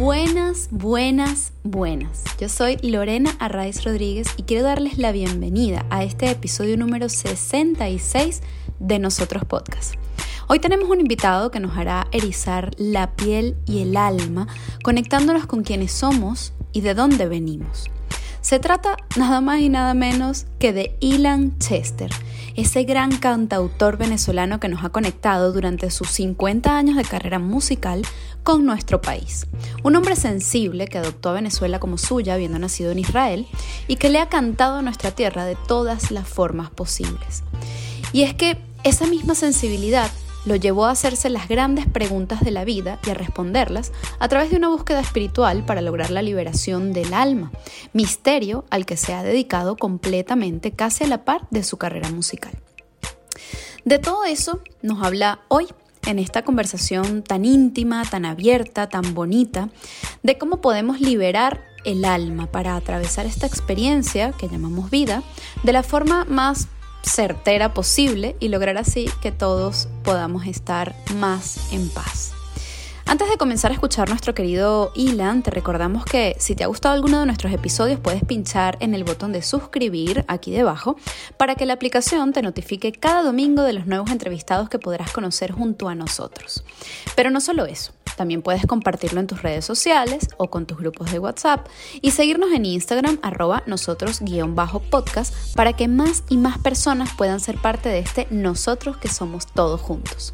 Buenas, buenas, buenas. Yo soy Lorena Arraiz Rodríguez y quiero darles la bienvenida a este episodio número 66 de Nosotros Podcast. Hoy tenemos un invitado que nos hará erizar la piel y el alma, conectándonos con quienes somos y de dónde venimos. Se trata nada más y nada menos que de Ilan Chester, ese gran cantautor venezolano que nos ha conectado durante sus 50 años de carrera musical con nuestro país. Un hombre sensible que adoptó a Venezuela como suya, habiendo nacido en Israel, y que le ha cantado a nuestra tierra de todas las formas posibles. Y es que esa misma sensibilidad lo llevó a hacerse las grandes preguntas de la vida y a responderlas a través de una búsqueda espiritual para lograr la liberación del alma, misterio al que se ha dedicado completamente casi a la par de su carrera musical. De todo eso nos habla hoy en esta conversación tan íntima, tan abierta, tan bonita, de cómo podemos liberar el alma para atravesar esta experiencia que llamamos vida de la forma más certera posible y lograr así que todos podamos estar más en paz. Antes de comenzar a escuchar nuestro querido Ilan, te recordamos que si te ha gustado alguno de nuestros episodios puedes pinchar en el botón de suscribir aquí debajo para que la aplicación te notifique cada domingo de los nuevos entrevistados que podrás conocer junto a nosotros. Pero no solo eso, también puedes compartirlo en tus redes sociales o con tus grupos de WhatsApp y seguirnos en Instagram arroba nosotros-podcast para que más y más personas puedan ser parte de este nosotros que somos todos juntos.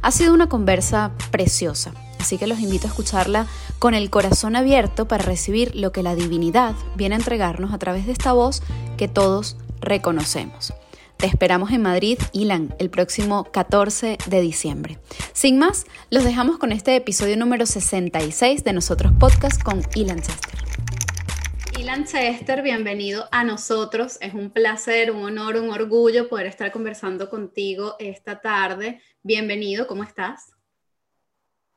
Ha sido una conversa preciosa Así que los invito a escucharla con el corazón abierto para recibir lo que la divinidad viene a entregarnos a través de esta voz que todos reconocemos. Te esperamos en Madrid, Ilan, el próximo 14 de diciembre. Sin más, los dejamos con este episodio número 66 de Nosotros Podcast con Ilan Chester. Ilan Chester, bienvenido a nosotros. Es un placer, un honor, un orgullo poder estar conversando contigo esta tarde. Bienvenido, ¿cómo estás?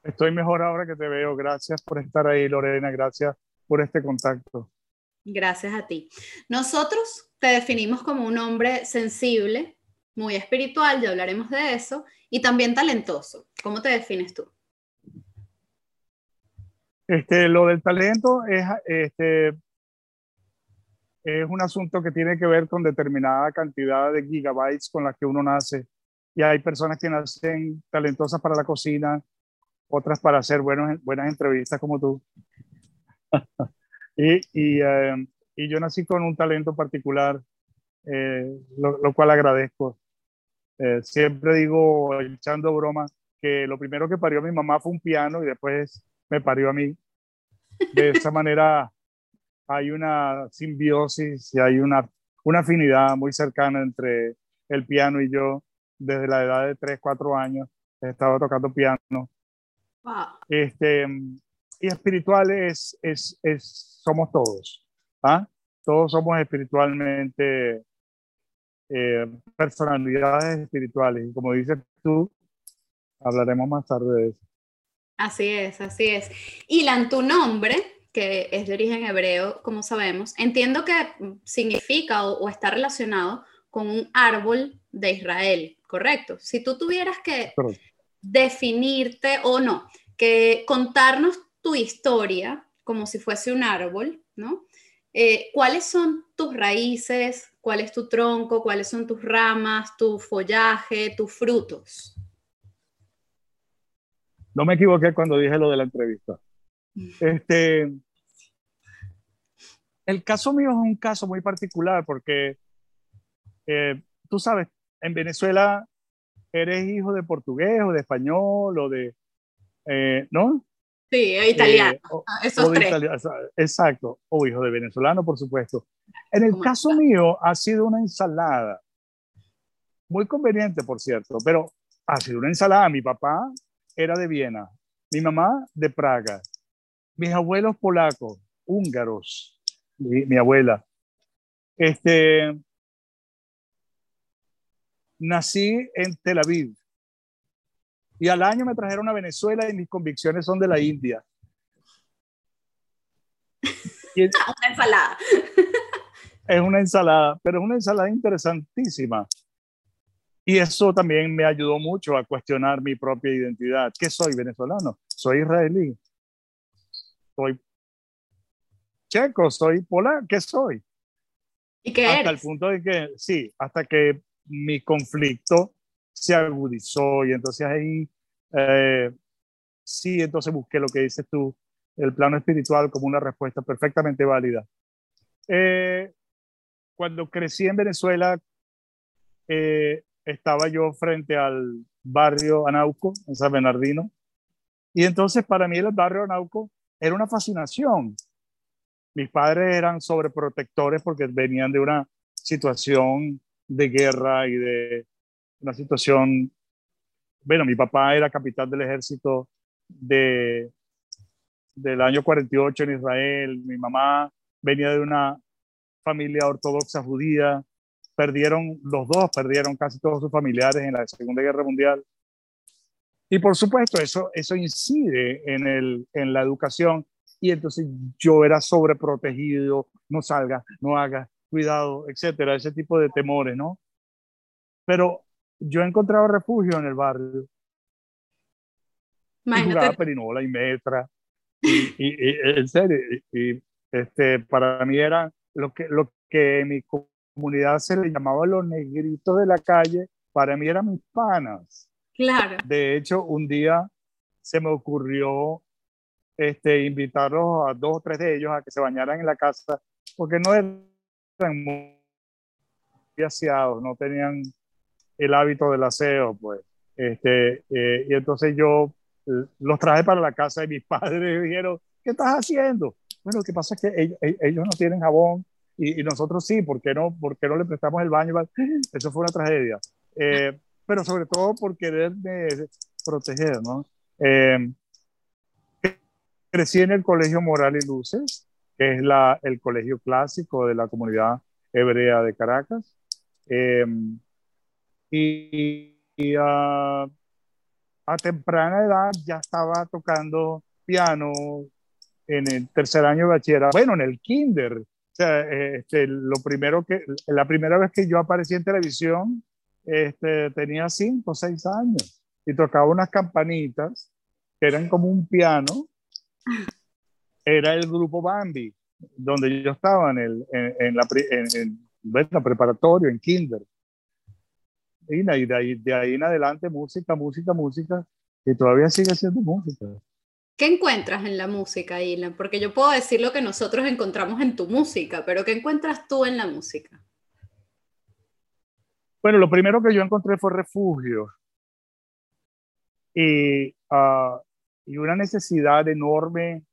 Estoy mejor ahora que te veo. Gracias por estar ahí, Lorena. Gracias por este contacto. Gracias a ti. Nosotros te definimos como un hombre sensible, muy espiritual, ya hablaremos de eso, y también talentoso. ¿Cómo te defines tú? Este, lo del talento es, este, es un asunto que tiene que ver con determinada cantidad de gigabytes con las que uno nace. Y hay personas que nacen talentosas para la cocina, otras para hacer buenos, buenas entrevistas como tú. y, y, eh, y, yo nací con un talento particular, eh, lo, cual agradezco. Eh, siempre digo, echando broma, que lo primero que parió mi mamá fue un piano y después me parió a mí. De esa manera hay una simbiosis y hay una, una afinidad muy cercana entre el piano y yo. Desde la edad de 3, 4 años he estado tocando piano este, y espirituales es, es, somos todos. ¿ah? Todos somos espiritualmente eh, personalidades espirituales. Y como dices tú, hablaremos más tarde de eso. Así es, así es. Ilan, tu nombre, que es de origen hebreo, como sabemos, entiendo que significa o, está relacionado con un árbol de Israel, ¿correcto? Si tú tuvieras que definirte o no, que contarnos tu historia como si fuese un árbol, ¿no? Eh, ¿Cuáles son tus raíces? ¿Cuál es tu tronco? ¿Cuáles son tus ramas, tu follaje, tus frutos? No me equivoqué cuando dije lo de la entrevista. Este, el caso mío es un caso muy particular porque eh, tú sabes, en Venezuela eres hijo de portugués o de español o de, eh, ¿no? Sí, italiano. Eh, ah, esos tres. exacto, o hijo de venezolano, por supuesto. En el caso mío ha sido una ensalada, muy conveniente, por cierto, pero ha sido una ensalada. Mi papá era de Viena, mi mamá de Praga, mis abuelos polacos, húngaros, mi, mi abuela. Este, nací en Tel Aviv, y al año me trajeron a Venezuela y mis convicciones son de la India. una ensalada. Es una ensalada, pero es una ensalada interesantísima. Y eso también me ayudó mucho a cuestionar mi propia identidad. ¿Qué soy venezolano? Soy israelí. soy checo, soy polaco, ¿qué soy? ¿Y qué Hasta el punto de que, sí, hasta que mi conflicto se agudizó y entonces ahí, eh, sí, entonces busqué lo que dices tú, el plano espiritual como una respuesta perfectamente válida. Eh, cuando crecí en Venezuela, eh, estaba yo frente al barrio Anauco, en San Bernardino, y entonces para mí el barrio Anauco era una fascinación. Mis padres eran sobreprotectores porque venían de una situación de guerra y de una situación, bueno, mi papá era capitán del ejército de, del año 48 en Israel, mi mamá venía de una familia ortodoxa judía, perdieron, los dos perdieron casi todos sus familiares en la Segunda Guerra Mundial. Y por supuesto, eso, eso incide en, el, en la educación. Y entonces yo era sobreprotegido, no salga, no haga, cuidado, etcétera, ese tipo de temores, ¿no? Pero yo he encontrado refugio en el barrio. Imagínate. Y jugaba perinola y metra. Y, y, en serio, y, este, para mí era lo que, lo que en mi comunidad se le llamaba los negritos de la calle, para mí eran mis panas. Claro. De hecho, un día se me ocurrió este, invitarlos a dos o tres de ellos a que se bañaran en la casa, porque no eran muy aseados, no tenían el hábito del aseo, pues. Este, eh, y entonces yo eh, los traje para la casa de mis padres y dijeron, ¿qué estás haciendo? Bueno, lo que pasa es que ellos, ellos no tienen jabón y, y, nosotros sí, ¿por qué, no, ¿por qué no le prestamos el baño? Eso fue una tragedia. Eh, pero sobre todo por quererme proteger, ¿no? Eh, crecí en el Colegio Moral y Luces, que es la, el colegio clásico de la comunidad hebrea de Caracas. Eh, y, y a, a temprana edad ya estaba tocando piano en el tercer año de bachillerato, bueno, en el kinder. O sea, este, lo primero que, la primera vez que yo aparecí en televisión, este, tenía cinco o seis años y tocaba unas campanitas que eran como un piano. Era el grupo Bambi, donde yo estaba en, el, en, en la, en, en, preparatorio, en kinder. Y de ahí, de ahí en adelante, música, música, música, y todavía sigue siendo música. ¿Qué encuentras en la música, Ilan? Porque yo puedo decir lo que nosotros encontramos en tu música, pero ¿qué encuentras tú en la música? Bueno, lo primero que yo encontré fue refugio y, uh, y una necesidad enorme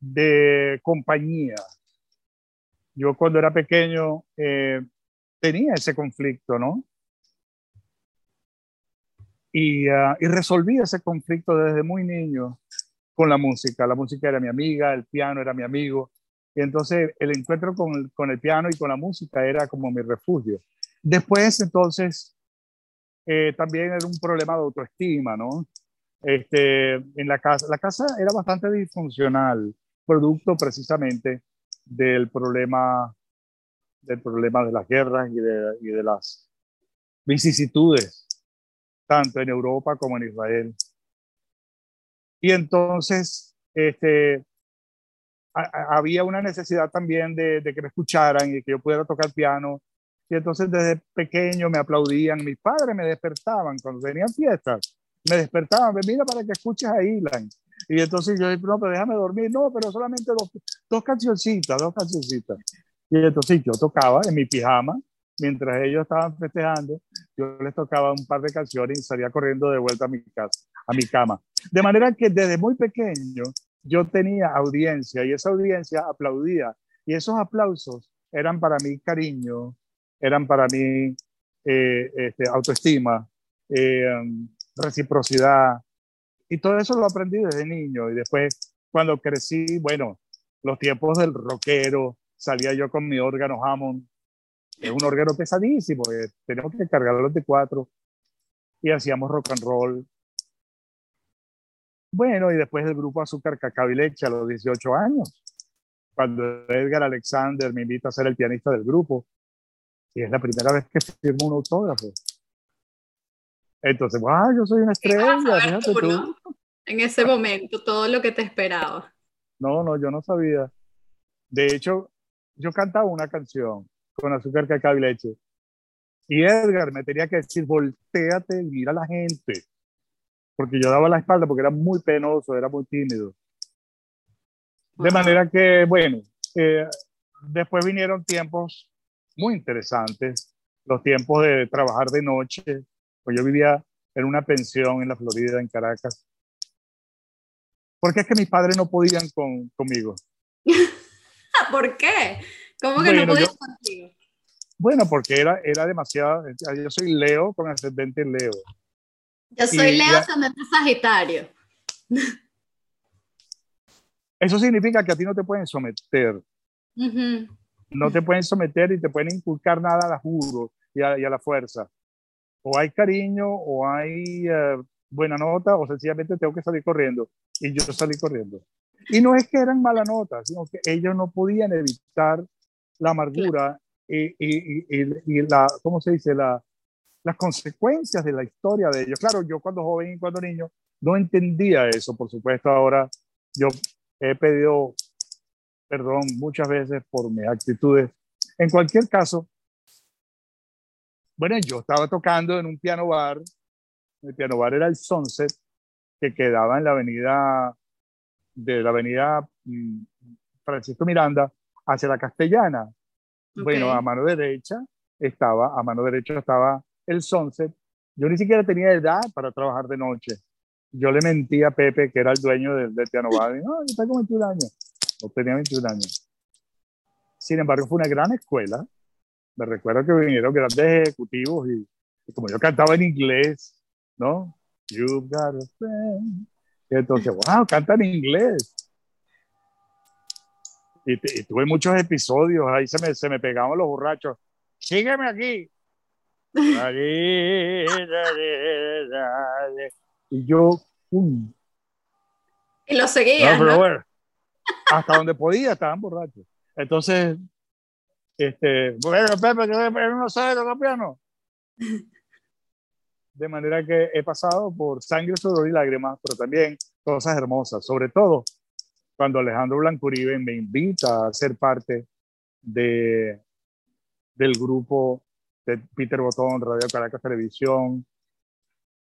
de compañía. Yo cuando era pequeño eh, tenía ese conflicto, ¿no? Y, y, resolví ese conflicto desde muy niño con la música. La música era mi amiga, el piano era mi amigo. Y entonces el encuentro con el, con el piano y con la música era como mi refugio. Después, entonces, eh, también era un problema de autoestima, ¿no? Este, en la casa, la casa era bastante disfuncional, producto precisamente del problema, del problema de las guerras y de, las vicisitudes tanto en Europa como en Israel. Y entonces, este, había una necesidad también de, de, que me escucharan y que yo pudiera tocar piano. Y entonces desde pequeño me aplaudían, mis padres me despertaban cuando tenían fiestas, me despertaban, mira para que escuches a Ilan. Y entonces yo dije, no, pero déjame dormir, no, pero solamente dos, dos cancioncitas, dos cancioncitas. Y entonces yo tocaba en mi pijama, mientras ellos estaban festejando, yo les tocaba un par de canciones y salía corriendo de vuelta a mi casa, a mi cama. De manera que desde muy pequeño yo tenía audiencia y esa audiencia aplaudía y esos aplausos eran para mí cariño, eran para mí eh, este, autoestima, eh, reciprocidad y todo eso lo aprendí desde niño y después cuando crecí, bueno, los tiempos del rockero, salía yo con mi órgano Hammond es un orguero pesadísimo, eh, tenemos que cargarlo de cuatro y hacíamos rock and roll. Bueno, y después del grupo Azúcar, Cacao y Leche a los 18 años, cuando Edgar Alexander me invita a ser el pianista del grupo, y es la primera vez que firmo un autógrafo. Entonces, wow, yo soy una estrella, fíjate tú. En ese momento, todo lo que te esperaba. No, no, yo no sabía. De hecho, yo cantaba una canción con azúcar, cacao y leche. Y Edgar me tenía que decir, volteate y mira a la gente. Porque yo daba la espalda porque era muy penoso, era muy tímido. De manera que, bueno, eh, después vinieron tiempos muy interesantes, los tiempos de trabajar de noche. Pues yo vivía en una pensión en la Florida, en Caracas. Porque es que mis padres no podían con, conmigo. ¿Por qué? ¿Cómo que no podían contigo? Bueno, porque era, era demasiado. Yo soy Leo con ascendente Leo. Yo soy Leo, ascendente Sagitario. Eso significa que a ti no te pueden someter. No te pueden someter y te pueden inculcar nada a la juro y a, la fuerza. O hay cariño, o hay eh, buena nota, o sencillamente tengo que salir corriendo. Y yo salí corriendo. Y no es que eran mala nota, sino que ellos no podían evitar la amargura y, y, la, ¿cómo se dice? La, las consecuencias de la historia de ellos. Claro, yo cuando joven y cuando niño no entendía eso, por supuesto, ahora yo he pedido perdón muchas veces por mis actitudes. En cualquier caso, bueno, yo estaba tocando en un piano bar, el piano bar era el Sunset, que quedaba en la avenida, de la avenida mm, Francisco Miranda hacia la Castellana. Bueno, a mano derecha estaba, a mano derecha estaba el Sunset. Yo ni siquiera tenía edad para trabajar de noche. Yo le mentí a Pepe, que era el dueño del, del piano bar. No, yo tengo 21 años. No tenía 21 años. Sin embargo, fue una gran escuela. Me recuerdo que vinieron grandes ejecutivos y, como yo cantaba en inglés, ¿no? You've got a friend. Y entonces, wow, canta en inglés. Y, tuve muchos episodios, ahí se me, se me pegaban los borrachos. Sígueme aquí. y yo, Y lo seguía. ¿no? hasta donde podía estaban borrachos. Entonces, este, bueno, Pepe, que no sabe tocar piano. De manera que he pasado por sangre, sudor y lágrimas, pero también cosas hermosas, sobre todo cuando Alejandro Blancuribe me invita a ser parte de, del grupo de Peter Botón, Radio Caracas Televisión,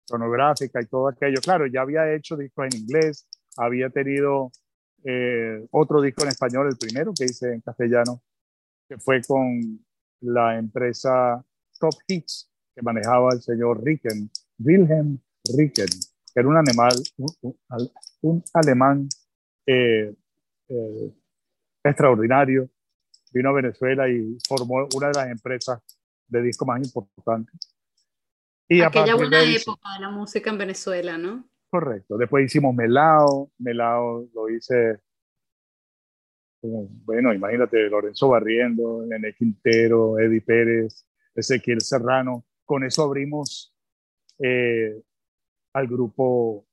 sonográfica y todo aquello. Claro, ya había hecho discos en inglés, había tenido eh, otro disco en español, el primero que hice en castellano, que fue con la empresa Top Hits, que manejaba el señor Ricken, Wilhelm Ricken, que era un animal, un, alemán eh, eh, extraordinario. Vino a Venezuela y formó una de las empresas de disco más importantes. Y Aquella buena época de la música en Venezuela, ¿no? Correcto. Después hicimos Melao. Melao lo hice bueno, imagínate, Lorenzo Barriendo, Nene Quintero, Eddie Pérez, Ezequiel Serrano. Con eso abrimos eh, al grupo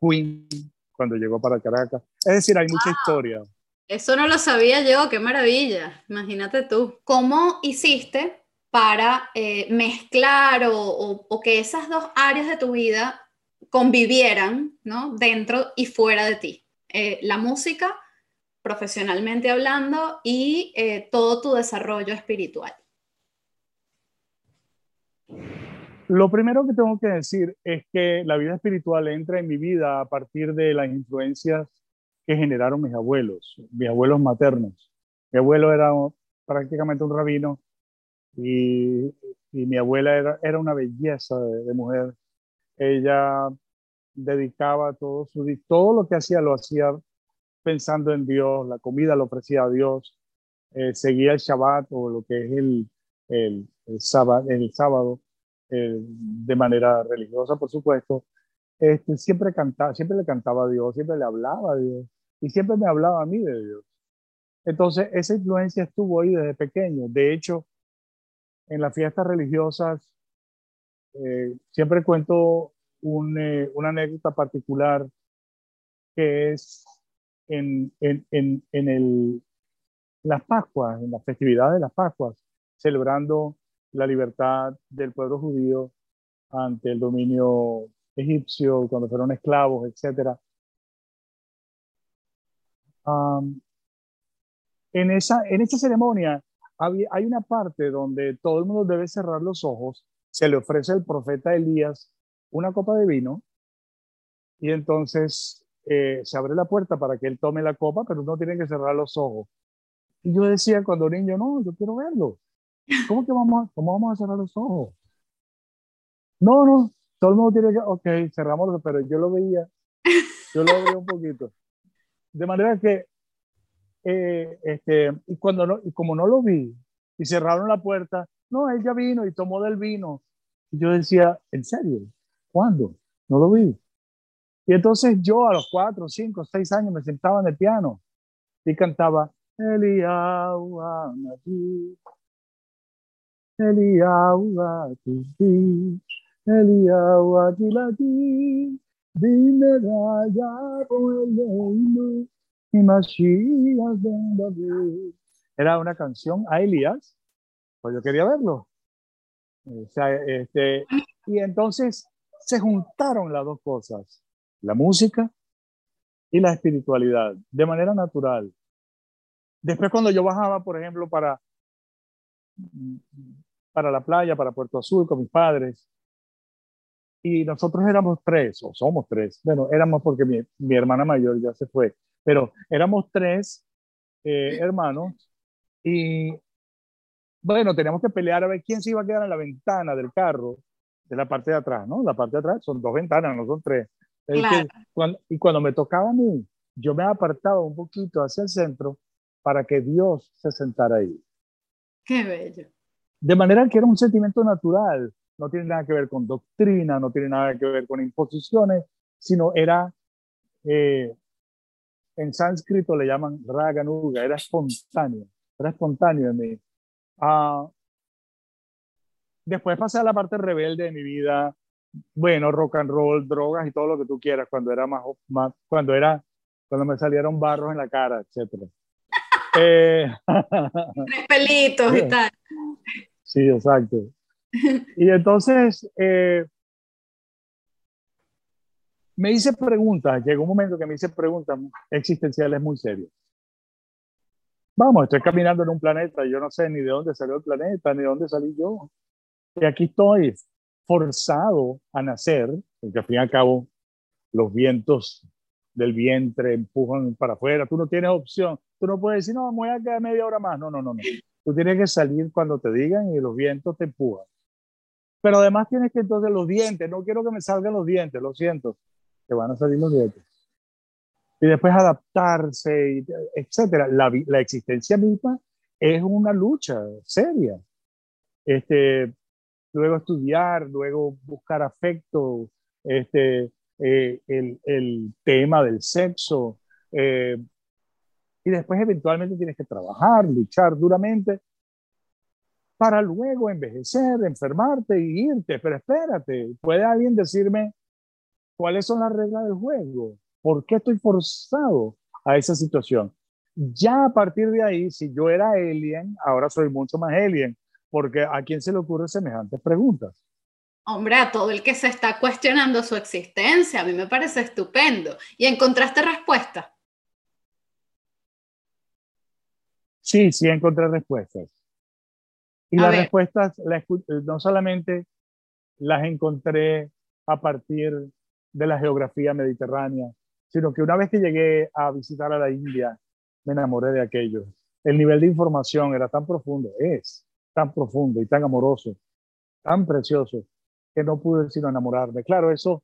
Queen cuando llegó para Caracas. Es decir, hay mucha historia. Eso no lo sabía yo, qué maravilla. Imagínate tú. ¿Cómo hiciste para eh, mezclar o, o, que esas dos áreas de tu vida convivieran, ¿no? Dentro y fuera de ti. Eh, la música, profesionalmente hablando, y eh, todo tu desarrollo espiritual. Lo primero que tengo que decir es que la vida espiritual entra en mi vida a partir de las influencias que generaron mis abuelos, mis abuelos maternos. Mi abuelo era prácticamente un rabino y, mi abuela era, una belleza de mujer ella dedicaba todo su todo lo que hacía lo hacía pensando en Dios, la comida lo ofrecía a Dios, eh, seguía el Shabbat o lo que es el, el, sábado, el sábado eh, de manera religiosa, por supuesto. Este, siempre cantaba, siempre le cantaba a Dios, siempre le hablaba a Dios y siempre me hablaba a mí de Dios. Entonces, esa influencia estuvo ahí desde pequeño. De hecho, en las fiestas religiosas eh, siempre cuento una anécdota particular que es en, en, en, en el, las Pascuas, en la festividad de las Pascuas, celebrando la libertad del pueblo judío ante el dominio egipcio, cuando fueron esclavos, etc. en, esa, en esa ceremonia hay una parte donde todo el mundo debe cerrar los ojos, se le ofrece al profeta Elías una copa de vino y entonces eh, se abre la puerta para que él tome la copa, pero uno tiene que cerrar los ojos. Y yo decía cuando niño, no, yo quiero verlo. ¿Cómo que vamos a, cómo vamos a cerrar los ojos? No, no, todo el mundo tiene que, ok, cerramos, pero yo lo veía, yo lo veía un poquito. De manera que, eh, este, y cuando no, y como no lo vi, y cerraron la puerta, no, él ya vino y tomó del vino. Y yo decía, ¿en serio? ¿Cuándo? No lo vi. Y entonces yo a los cuatro, cinco, seis años me sentaba en el piano y cantaba. Era una canción a Elías, pues yo quería verlo. O sea, este, y entonces se juntaron las dos cosas, la música y la espiritualidad, de manera natural. Después cuando yo bajaba, por ejemplo, para, para la playa, para Puerto Azul con mis padres, y nosotros éramos tres, o somos tres, bueno, éramos porque mi, mi hermana mayor ya se fue, pero éramos tres eh, hermanos y bueno, teníamos que pelear a ver quién se iba a quedar en la ventana del carro, de la parte de atrás, ¿no? La parte de atrás son dos ventanas, no son tres. Y cuando me tocaba a mí, yo me apartaba un poquito hacia el centro para que Dios se sentara ahí. Qué bello. De manera que era un sentimiento natural no tiene nada que ver con doctrina, no tiene nada que ver con imposiciones, sino era, eh, en sánscrito le llaman raganuga, era espontáneo, era espontáneo en mí. Ah, después pasé a la parte rebelde de mi vida, bueno, rock and roll, drogas y todo lo que tú quieras, cuando era más, más cuando era, cuando me salieron barros en la cara, etcétera. eh, pelitos y tal. Sí, exacto. Y entonces eh, me hice preguntas, llegó un momento que me hice preguntas existenciales muy serias. Vamos, estoy caminando en un planeta, yo no sé ni de dónde salió el planeta, ni de dónde salí yo. Y aquí estoy forzado a nacer, porque al fin y al cabo los vientos del vientre empujan para afuera, tú no tienes opción, tú no puedes decir, no, me voy a quedar media hora más, no, no, no, no. Tú tienes que salir cuando te digan y los vientos te empujan. Pero además tienes que entonces los dientes, no quiero que me salgan los dientes, lo siento, te van a salir los dientes. Y después adaptarse, etcétera. La, la existencia misma es una lucha seria. Este, luego estudiar, luego buscar afecto, este, eh, el, el, tema del sexo, eh, y después eventualmente tienes que trabajar, luchar duramente para luego envejecer, enfermarte y irte. Pero espérate, ¿puede alguien decirme cuáles son las reglas del juego? ¿Por qué estoy forzado a esa situación? Ya a partir de ahí, si yo era alien, ahora soy mucho más alien, porque a quién se le ocurren semejantes preguntas. Hombre, a todo el que se está cuestionando su existencia, a mí me parece estupendo. ¿Y encontraste respuesta? Sí, sí encontré respuestas. Y las respuestas no solamente las encontré a partir de la geografía mediterránea, sino que una vez que llegué a visitar a la India, me enamoré de aquello. El nivel de información era tan profundo, es tan profundo y tan amoroso, tan precioso, que no pude sino enamorarme. Claro, eso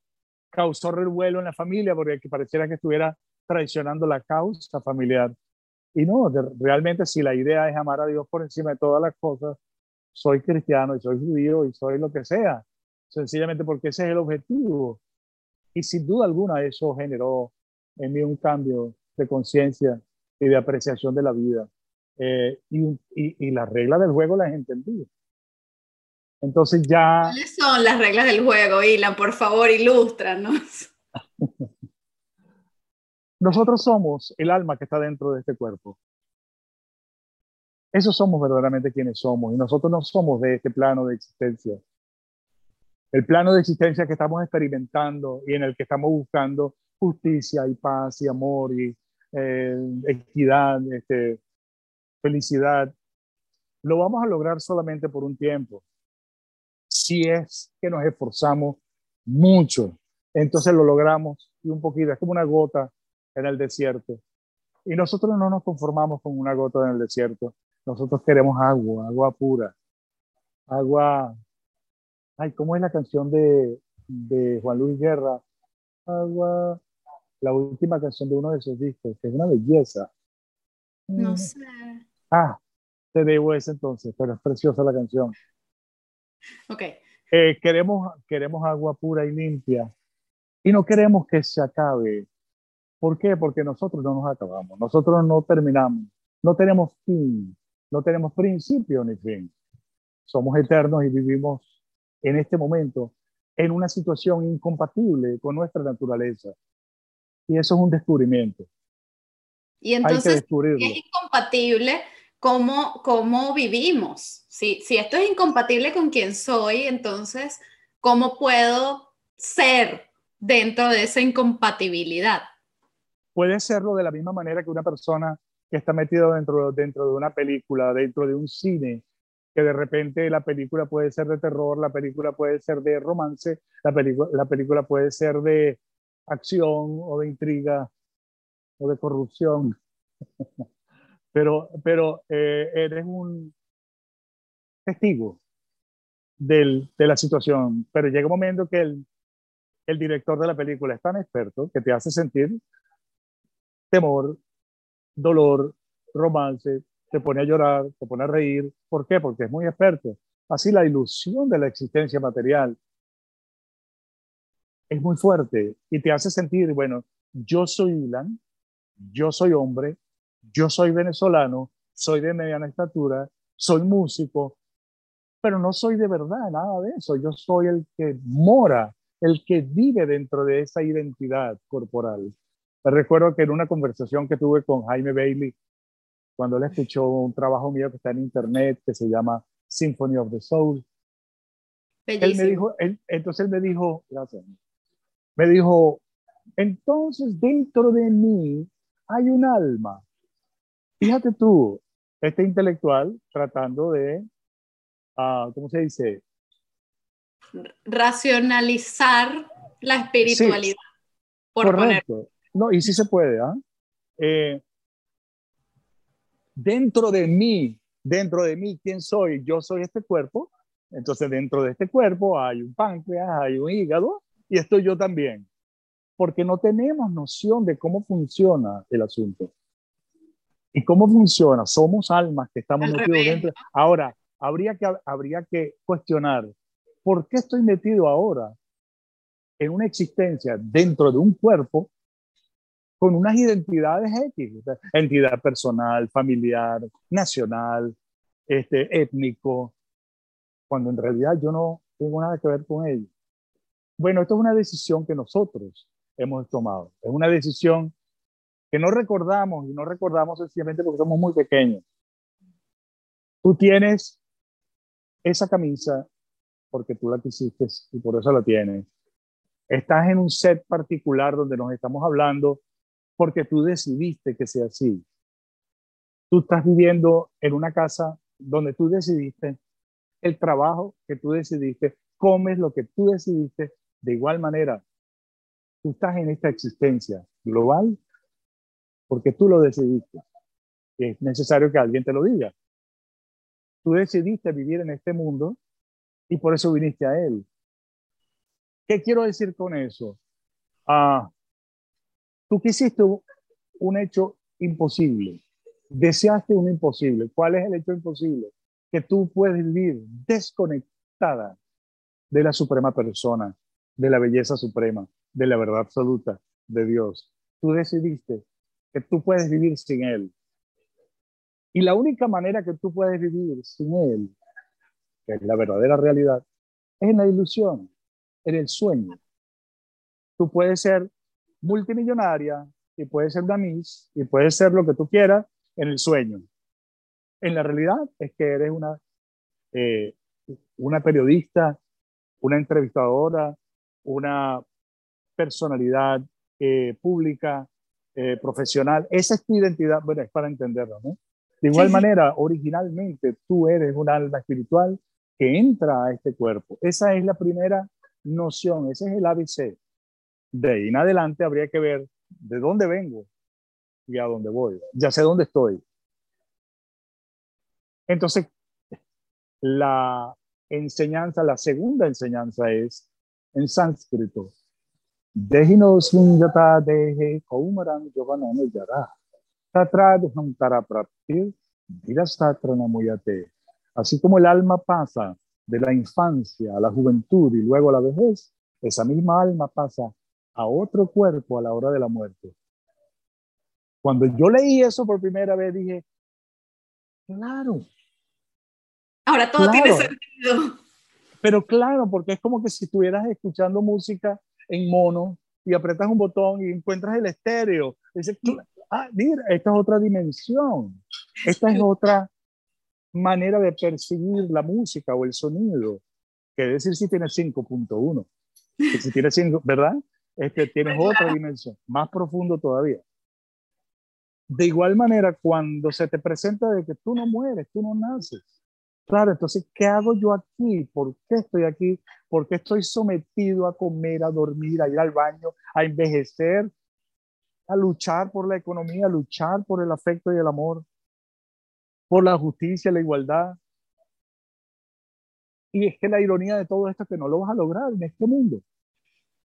causó revuelo en la familia porque pareciera que estuviera traicionando la causa familiar. Y no, realmente si la idea es amar a Dios por encima de todas las cosas, soy cristiano y soy judío y soy lo que sea, sencillamente porque ese es el objetivo. Y sin duda alguna eso generó en mí un cambio de conciencia y de apreciación de la vida. Eh, y, y, y las reglas del juego las entendí. Entonces ya... ¿Cuáles son las reglas del juego, Ilan? Por favor, ilústranos. Nosotros somos el alma que está dentro de este cuerpo. Esos somos verdaderamente quienes somos y nosotros no somos de este plano de existencia. El plano de existencia que estamos experimentando y en el que estamos buscando justicia y paz y amor y eh, equidad, este, felicidad, lo vamos a lograr solamente por un tiempo. Si es que nos esforzamos mucho, entonces lo logramos y un poquito, es como una gota en el desierto. Y nosotros no nos conformamos con una gota en el desierto, nosotros queremos agua, agua pura, agua. Ay, ¿cómo es la canción de, de Juan Luis Guerra? Agua, la última canción de uno de esos discos, que es una belleza. No mm. sé. Ah, te debo ese entonces, pero es preciosa la canción. Ok. Eh, queremos, queremos agua pura y limpia y no queremos que se acabe. ¿Por qué? Porque nosotros no nos acabamos, nosotros no terminamos, no tenemos fin, no tenemos principio ni fin. Somos eternos y vivimos en este momento en una situación incompatible con nuestra naturaleza. Y eso es un descubrimiento. Y entonces, es incompatible, ¿cómo, cómo vivimos? Si, si esto es incompatible con quien soy, entonces, ¿cómo puedo ser dentro de esa incompatibilidad? Puede serlo de la misma manera que una persona que está metido dentro, dentro de una película, dentro de un cine, que de repente la película puede ser de terror, la película puede ser de romance, la, la película puede ser de acción o de intriga o de corrupción. pero pero eh, eres un testigo del, de la situación. Pero llega un momento que el, el director de la película es tan experto que te hace sentir temor, dolor, romance, te pone a llorar, te pone a reír. ¿Por qué? Porque es muy experto. Así la ilusión de la existencia material es muy fuerte y te hace sentir, bueno, yo soy Ilan, yo soy hombre, yo soy venezolano, soy de mediana estatura, soy músico, pero no soy de verdad nada de eso. Yo soy el que mora, el que vive dentro de esa identidad corporal. Me recuerdo que en una conversación que tuve con Jaime Bailey, cuando él escuchó un trabajo mío que está en internet que se llama Symphony of the Soul, él me dijo, entonces él me dijo, gracias, me dijo, entonces dentro de mí hay un alma. Fíjate tú, este intelectual tratando de, uh, ¿cómo se dice? Racionalizar la espiritualidad. correcto. No, y sí se puede. ¿ah? Eh, dentro de mí, dentro de mí, ¿quién soy? Yo soy este cuerpo. Entonces, dentro de este cuerpo hay un páncreas, hay un hígado y estoy yo también. Porque no tenemos noción de cómo funciona el asunto. ¿Y cómo funciona? Somos almas que estamos metidos dentro. Ahora, habría que, habría que cuestionar, ¿por qué estoy metido ahora en una existencia dentro de un cuerpo con unas identidades X, entidad personal, familiar, nacional, este, étnico, cuando en realidad yo no tengo nada que ver con ello. Bueno, esto es una decisión que nosotros hemos tomado. Es una decisión que no recordamos y no recordamos sencillamente porque somos muy pequeños. Tú tienes esa camisa porque tú la quisiste y por eso la tienes. Estás en un set particular donde nos estamos hablando porque tú decidiste que sea así. Tú estás viviendo en una casa donde tú decidiste el trabajo que tú decidiste, comes lo que tú decidiste. De igual manera, tú estás en esta existencia global porque tú lo decidiste. Es necesario que alguien te lo diga. Tú decidiste vivir en este mundo y por eso viniste a él. ¿Qué quiero decir con eso? Ah, Tú quisiste un hecho imposible, deseaste un imposible. ¿Cuál es el hecho imposible? Que tú puedes vivir desconectada de la suprema persona, de la belleza suprema, de la verdad absoluta de Dios. Tú decidiste que tú puedes vivir sin Él. Y la única manera que tú puedes vivir sin Él, que es la verdadera realidad, es en la ilusión, en el sueño. Tú puedes ser multimillonaria y puede ser una Miss y puede ser lo que tú quieras en el sueño. En la realidad es que eres una, eh, una periodista, una entrevistadora, una personalidad eh, pública eh, profesional. Esa es tu identidad, bueno, es para entenderlo, ¿no? De igual manera, originalmente tú eres un alma espiritual que entra a este cuerpo. Esa es la primera noción, ese es el ABC. De ahí en adelante habría que ver de dónde vengo y a dónde voy. Ya sé dónde estoy. Entonces, la enseñanza, la segunda enseñanza es en sánscrito. Dehe kaumaran yovanana yara. Tatradham tarapraptir namuyate. Así como el alma pasa de la infancia a la juventud y luego a la vejez, esa misma alma pasa a otro cuerpo a la hora de la muerte. Cuando yo leí eso por primera vez dije, claro. Ahora todo tiene sentido. Pero claro, porque es como que si estuvieras escuchando música en mono y apretas un botón y encuentras el estéreo. Dices, ah, mira, esta es otra dimensión. Esta es otra manera de percibir la música o el sonido. Que decir si tienes 5.1. Si tienes 5, ¿verdad? Este, tienes otra dimensión, más profundo todavía. De igual manera, cuando se te presenta de que tú no mueres, tú no naces. Claro, entonces, ¿qué hago yo aquí? ¿Por qué estoy aquí? ¿Por qué estoy sometido a comer, a dormir, a ir al baño, a envejecer, a luchar por la economía, a luchar por el afecto y el amor, por la justicia, la igualdad? Y es que la ironía de todo esto es que no lo vas a lograr en este mundo.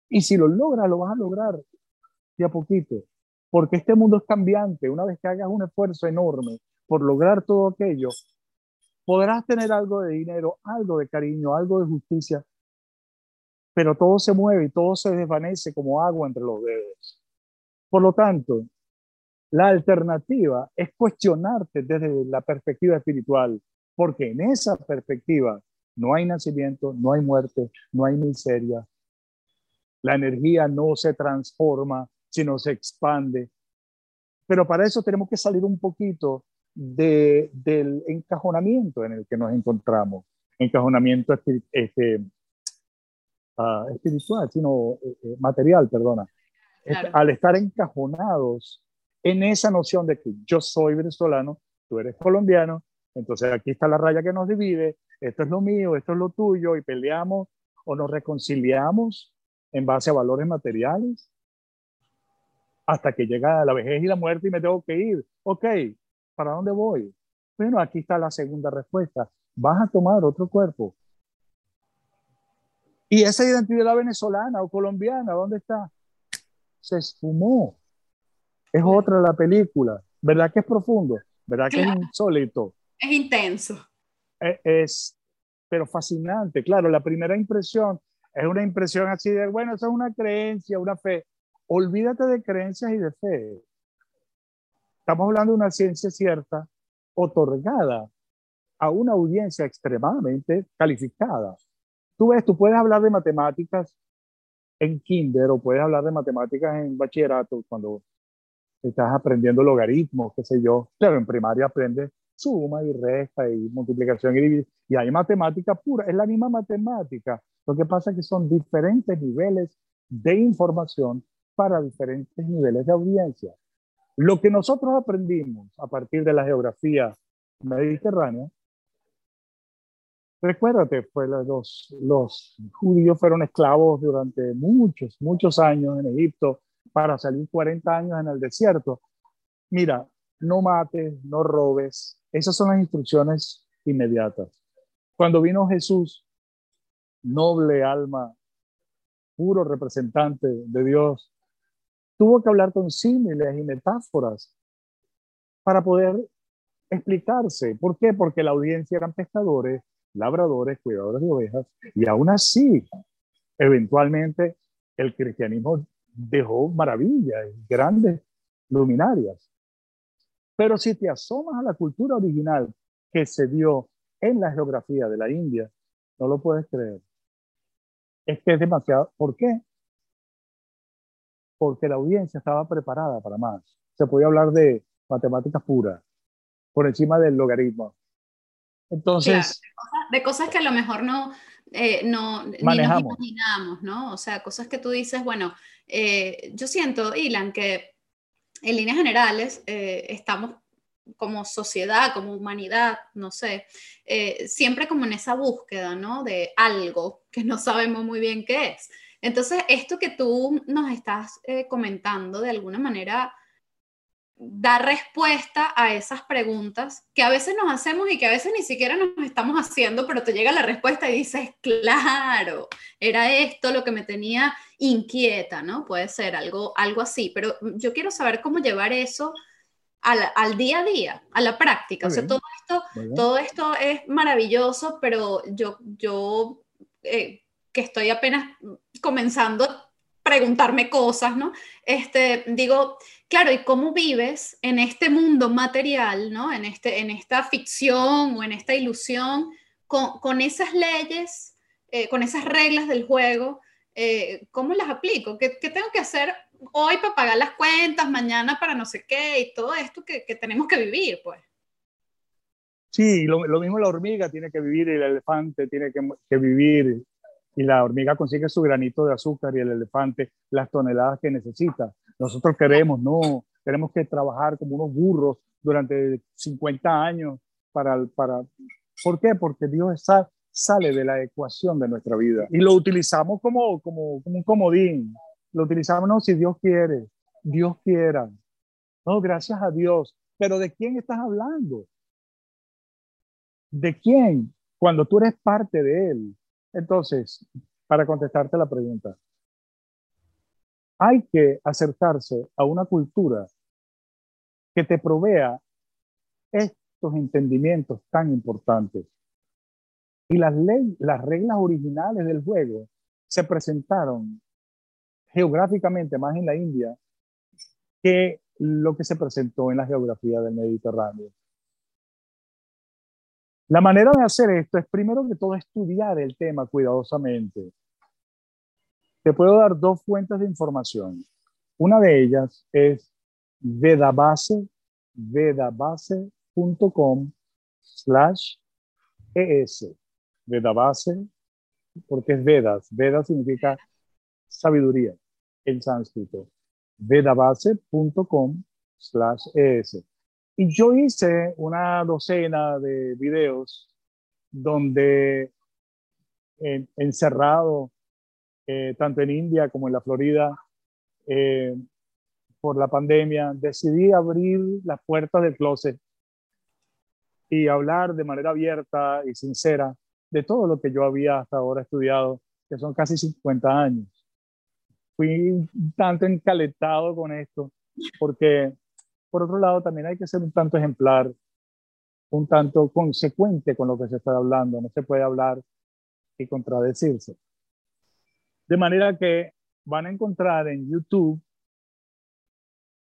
Y si lo logras, lo vas a lograr de a poquito, porque este mundo es cambiante. Una vez que hagas un esfuerzo enorme por lograr todo aquello, podrás tener algo de dinero, algo de cariño, algo de justicia, pero todo se mueve y todo se desvanece como agua entre los dedos. Por lo tanto, la alternativa es cuestionarte desde la perspectiva espiritual, porque en esa perspectiva no hay nacimiento, no hay muerte, no hay miseria, la energía no se transforma, sino se expande. Pero para eso tenemos que salir un poquito de, del encajonamiento en el que nos encontramos. Encajonamiento este, uh, espiritual, sino eh, eh, material, perdona. Al estar encajonados en esa noción de que yo soy venezolano, tú eres colombiano, entonces aquí está la raya que nos divide, esto es lo mío, esto es lo tuyo, y peleamos o nos reconciliamos en base a valores materiales hasta que llega la vejez y la muerte y me tengo que ir. Ok, ¿para dónde voy? Bueno, aquí está la segunda respuesta. Vas a tomar otro cuerpo. ¿Y esa identidad venezolana o colombiana, dónde está? Se esfumó. Es otra la película. ¿Verdad que es profundo? ¿Verdad que es insólito? Es intenso. Es, es, pero fascinante. Claro, la primera impresión es una impresión así de, bueno, eso es una creencia, una fe. Olvídate de creencias y de fe. Estamos hablando de una ciencia cierta, otorgada a una audiencia extremadamente calificada. Tú ves, tú puedes hablar de matemáticas en kinder o puedes hablar de matemáticas en bachillerato cuando estás aprendiendo logaritmos, qué sé yo. Claro, en primaria aprendes suma y resta y multiplicación y división. Y hay matemática pura, es la misma matemática, lo que pasa es que son diferentes niveles de información para diferentes niveles de audiencia. Lo que nosotros aprendimos a partir de la geografía mediterránea, recuérdate, fue los, los judíos fueron esclavos durante muchos, muchos años en Egipto para salir 40 años en el desierto. Mira, no mates, no robes. Esas son las instrucciones inmediatas. Cuando vino Jesús, noble alma, puro representante de Dios, tuvo que hablar con símiles y metáforas para poder explicarse. ¿Por qué? Porque la audiencia eran pescadores, labradores, cuidadores de ovejas, y aún así, eventualmente, el cristianismo dejó maravillas, grandes luminarias. Pero si te asomas a la cultura original que se dio en la geografía de la India, no lo puedes creer es que es demasiado. ¿Por qué? Porque la audiencia estaba preparada para más. Se podía hablar de matemáticas puras, por encima del logaritmo. Entonces... de, cosas, que a lo mejor no, eh, no manejamos. imaginamos, ¿no? O sea, cosas que tú dices, bueno, eh, yo siento, Ilan, que en líneas generales, eh, estamos como sociedad, como humanidad, no sé, eh, siempre como en esa búsqueda, ¿no? De algo que no sabemos muy bien qué es. Entonces, esto que tú nos estás eh, comentando, de alguna manera, da respuesta a esas preguntas que a veces nos hacemos y que a veces ni siquiera nos estamos haciendo, pero te llega la respuesta y dices, claro, era esto lo que me tenía inquieta, ¿no? Puede ser algo, algo así, pero yo quiero saber cómo llevar eso al, día a día, a la práctica. O sea, todo esto, todo esto es maravilloso, pero yo, yo eh, que estoy apenas comenzando a preguntarme cosas, ¿no? Este, digo, claro, ¿y cómo vives en este mundo material, ¿no? En, este, en esta ficción o en esta ilusión, con, esas leyes, eh, con esas reglas del juego? Eh, ¿Cómo las aplico? ¿Qué, ¿Qué, tengo que hacer hoy para pagar las cuentas, mañana para no sé qué, y todo esto que, que tenemos que vivir, pues? Sí, lo, mismo la hormiga tiene que vivir, el elefante tiene que vivir, y la hormiga consigue su granito de azúcar y el elefante las toneladas que necesita. Nosotros queremos, no, tenemos que trabajar como unos burros durante 50 años para, para ¿por qué? Porque Dios está, sale de la ecuación de nuestra vida y lo utilizamos como, como, como un comodín, lo utilizamos, no, si Dios quiere, Dios quiera, no, gracias a Dios, pero ¿de quién estás hablando? ¿De quién? Cuando tú eres parte de Él. Entonces, para contestarte la pregunta, hay que acercarse a una cultura que te provea estos entendimientos tan importantes. Y las, las reglas originales del juego se presentaron geográficamente más en la India que lo que se presentó en la geografía del Mediterráneo. La manera de hacer esto es primero que todo estudiar el tema cuidadosamente. Te puedo dar dos fuentes de información. Una de ellas es vedabase, vedabase.com slash es. Vedabase, porque es Vedas. Vedas significa sabiduría en sánscrito. vedabase.com slash es. Y yo hice una docena de videos donde encerrado, eh, tanto en India como en la Florida, eh, por la pandemia, decidí abrir las puertas del closet y hablar de manera abierta y sincera de todo lo que yo había hasta ahora estudiado, que son casi 50 años. Fui tanto encalentado con esto, porque por otro lado, también hay que ser un tanto ejemplar, un tanto consecuente con lo que se está hablando. No se puede hablar y contradecirse. De manera que van a encontrar en YouTube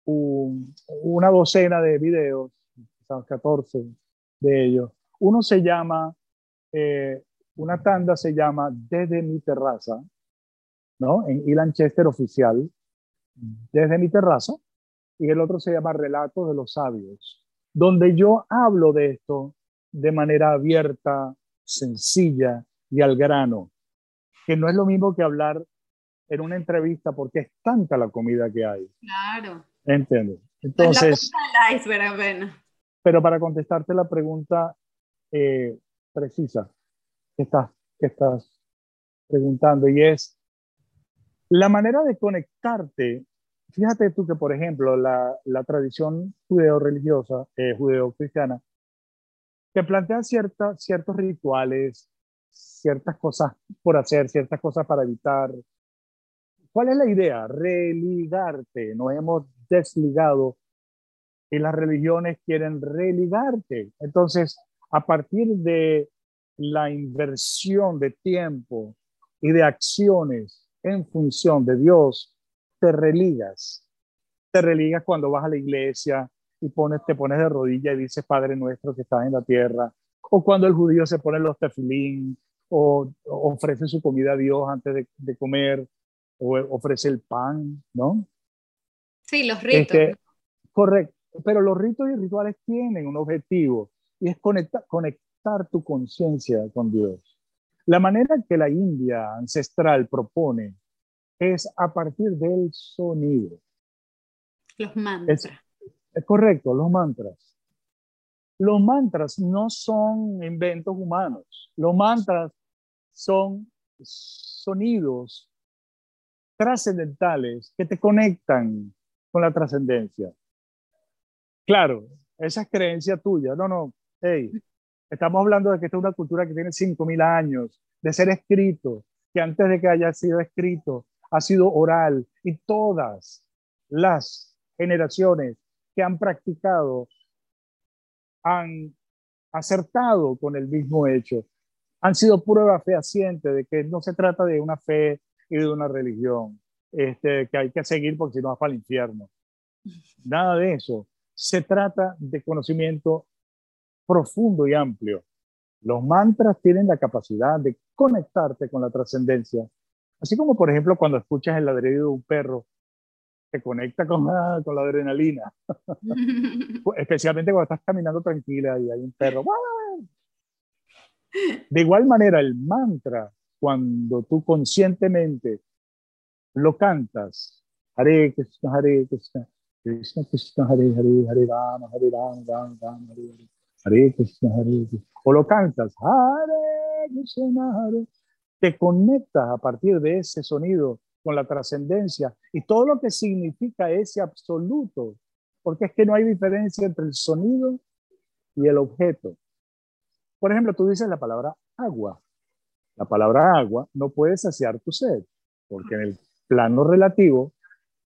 una docena de videos, quizás 14 de ellos. Uno se llama, eh, una tanda se llama Desde mi terraza, ¿no? En Elan Chester oficial, Desde mi terraza y el otro se llama Relatos de los Sabios, donde yo hablo de esto de manera abierta, sencilla y al grano, que no es lo mismo que hablar en una entrevista porque es tanta la comida que hay. Claro. ¿Entiendes? Entonces... iceberg, pero para contestarte la pregunta eh, precisa que estás, que estás preguntando y es la manera de conectarte Fíjate tú que, por ejemplo, la, la tradición judeo-religiosa, eh, judeo-cristiana, te plantea cierta, ciertos rituales, ciertas cosas por hacer, ciertas cosas para evitar. ¿Cuál es la idea? Religarte. Nos hemos desligado y las religiones quieren religarte. Entonces, a partir de la inversión de tiempo y de acciones en función de Dios, te religas. Te religas cuando vas a la iglesia y pones, te pones de rodilla y dices, Padre nuestro que estás en la tierra. O cuando el judío se pone los tefilín o, ofrece su comida a Dios antes de, comer o ofrece el pan, ¿no? Sí, los ritos. Este, correcto, pero los ritos y rituales tienen un objetivo y es conectar, conectar tu conciencia con Dios. La manera que la India ancestral propone es a partir del sonido. Los mantras. es correcto, los mantras. Los mantras no son inventos humanos. Los mantras son sonidos trascendentales que te conectan con la trascendencia. Claro, esa es creencia tuya. No, no. Hey, estamos hablando de que esta es una cultura que tiene 5.000 años de ser escrito, que antes de que haya sido escrito ha sido oral y todas las generaciones que han practicado han acertado con el mismo hecho. Han sido prueba fehaciente de que no se trata de una fe y de una religión este, que hay que seguir porque si no vas para el infierno. Nada de eso. Se trata de conocimiento profundo y amplio. Los mantras tienen la capacidad de conectarte con la trascendencia. Así como, por ejemplo, cuando escuchas el ladrido de un perro, te conecta con la, con la adrenalina. Especialmente cuando estás caminando tranquila y hay un perro. De igual manera, el mantra, cuando tú conscientemente lo cantas, Hare Krishna, Hare Krishna, Krishna Krishna, Hare Hare, Hare Rama, Hare Rama, Rama Rama, Hare Hare, Hare Krishna, Hare Krishna, o lo cantas, Hare Krishna, Hare, te conectas a partir de ese sonido con la trascendencia y todo lo que significa ese absoluto, porque es que no hay diferencia entre el sonido y el objeto. Por ejemplo, tú dices la palabra agua. La palabra agua no puede saciar tu sed, porque en el plano relativo,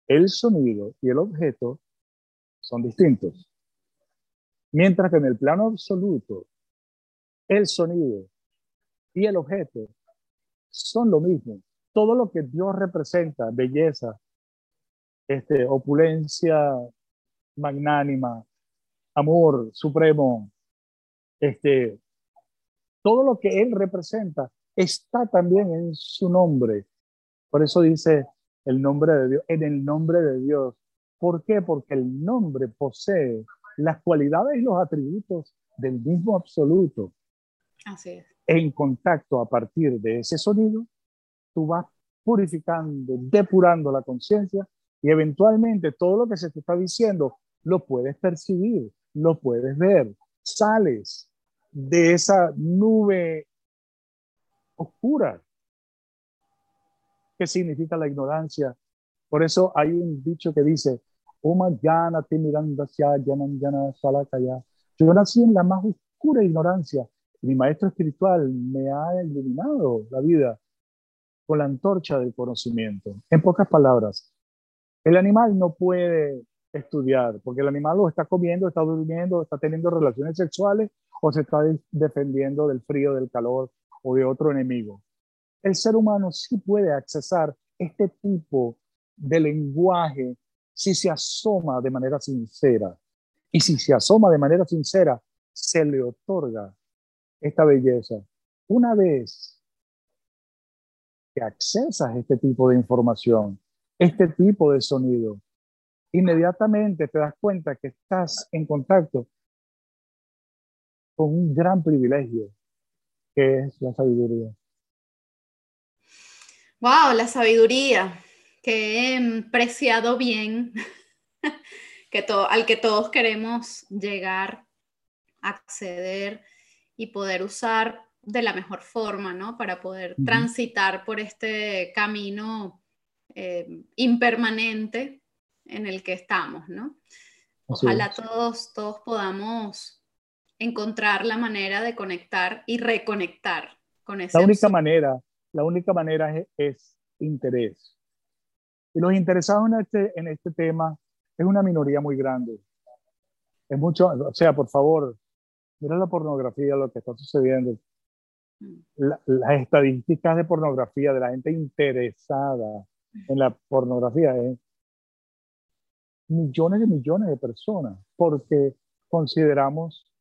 el sonido y el objeto son distintos. Mientras que en el plano absoluto, el sonido y el objeto son lo mismo. Todo lo que Dios representa, belleza, este, opulencia magnánima, amor supremo, este, todo lo que Él representa está también en su nombre. Por eso dice el nombre de Dios, en el nombre de Dios. ¿Por qué? Porque el nombre posee las cualidades y los atributos del mismo absoluto. Así es. En contacto a partir de ese sonido, tú vas purificando, depurando la conciencia y eventualmente todo lo que se te está diciendo lo puedes percibir, lo puedes ver, sales de esa nube oscura ¿Qué significa la ignorancia? Por eso hay un dicho que dice, yo nací en la más oscura ignorancia. Mi maestro espiritual me ha iluminado la vida con la antorcha del conocimiento. En pocas palabras, el animal no puede estudiar porque el animal lo está comiendo, está durmiendo, está teniendo relaciones sexuales o se está defendiendo del frío, del calor o de otro enemigo el ser humano sí puede accesar este tipo de lenguaje si se asoma de manera sincera. Y si se asoma de manera sincera, se le otorga esta belleza. Una vez que accesas este tipo de información, este tipo de sonido, inmediatamente te das cuenta que estás en contacto con un gran privilegio que es la sabiduría. Wow, la sabiduría, que he preciado bien, que al que todos queremos llegar, acceder y poder usar de la mejor forma, ¿no? Para poder transitar por este camino eh, impermanente en el que estamos, ¿no? Ojalá todos, todos podamos encontrar la manera de conectar y reconectar con ese. La única manera la única manera es, interés. Y los interesados en este, en este tema es una minoría muy grande. Es mucho, o sea, por favor, mira la pornografía, lo que está sucediendo. las estadísticas de pornografía de la gente interesada en la pornografía es millones de millones de personas, porque consideramos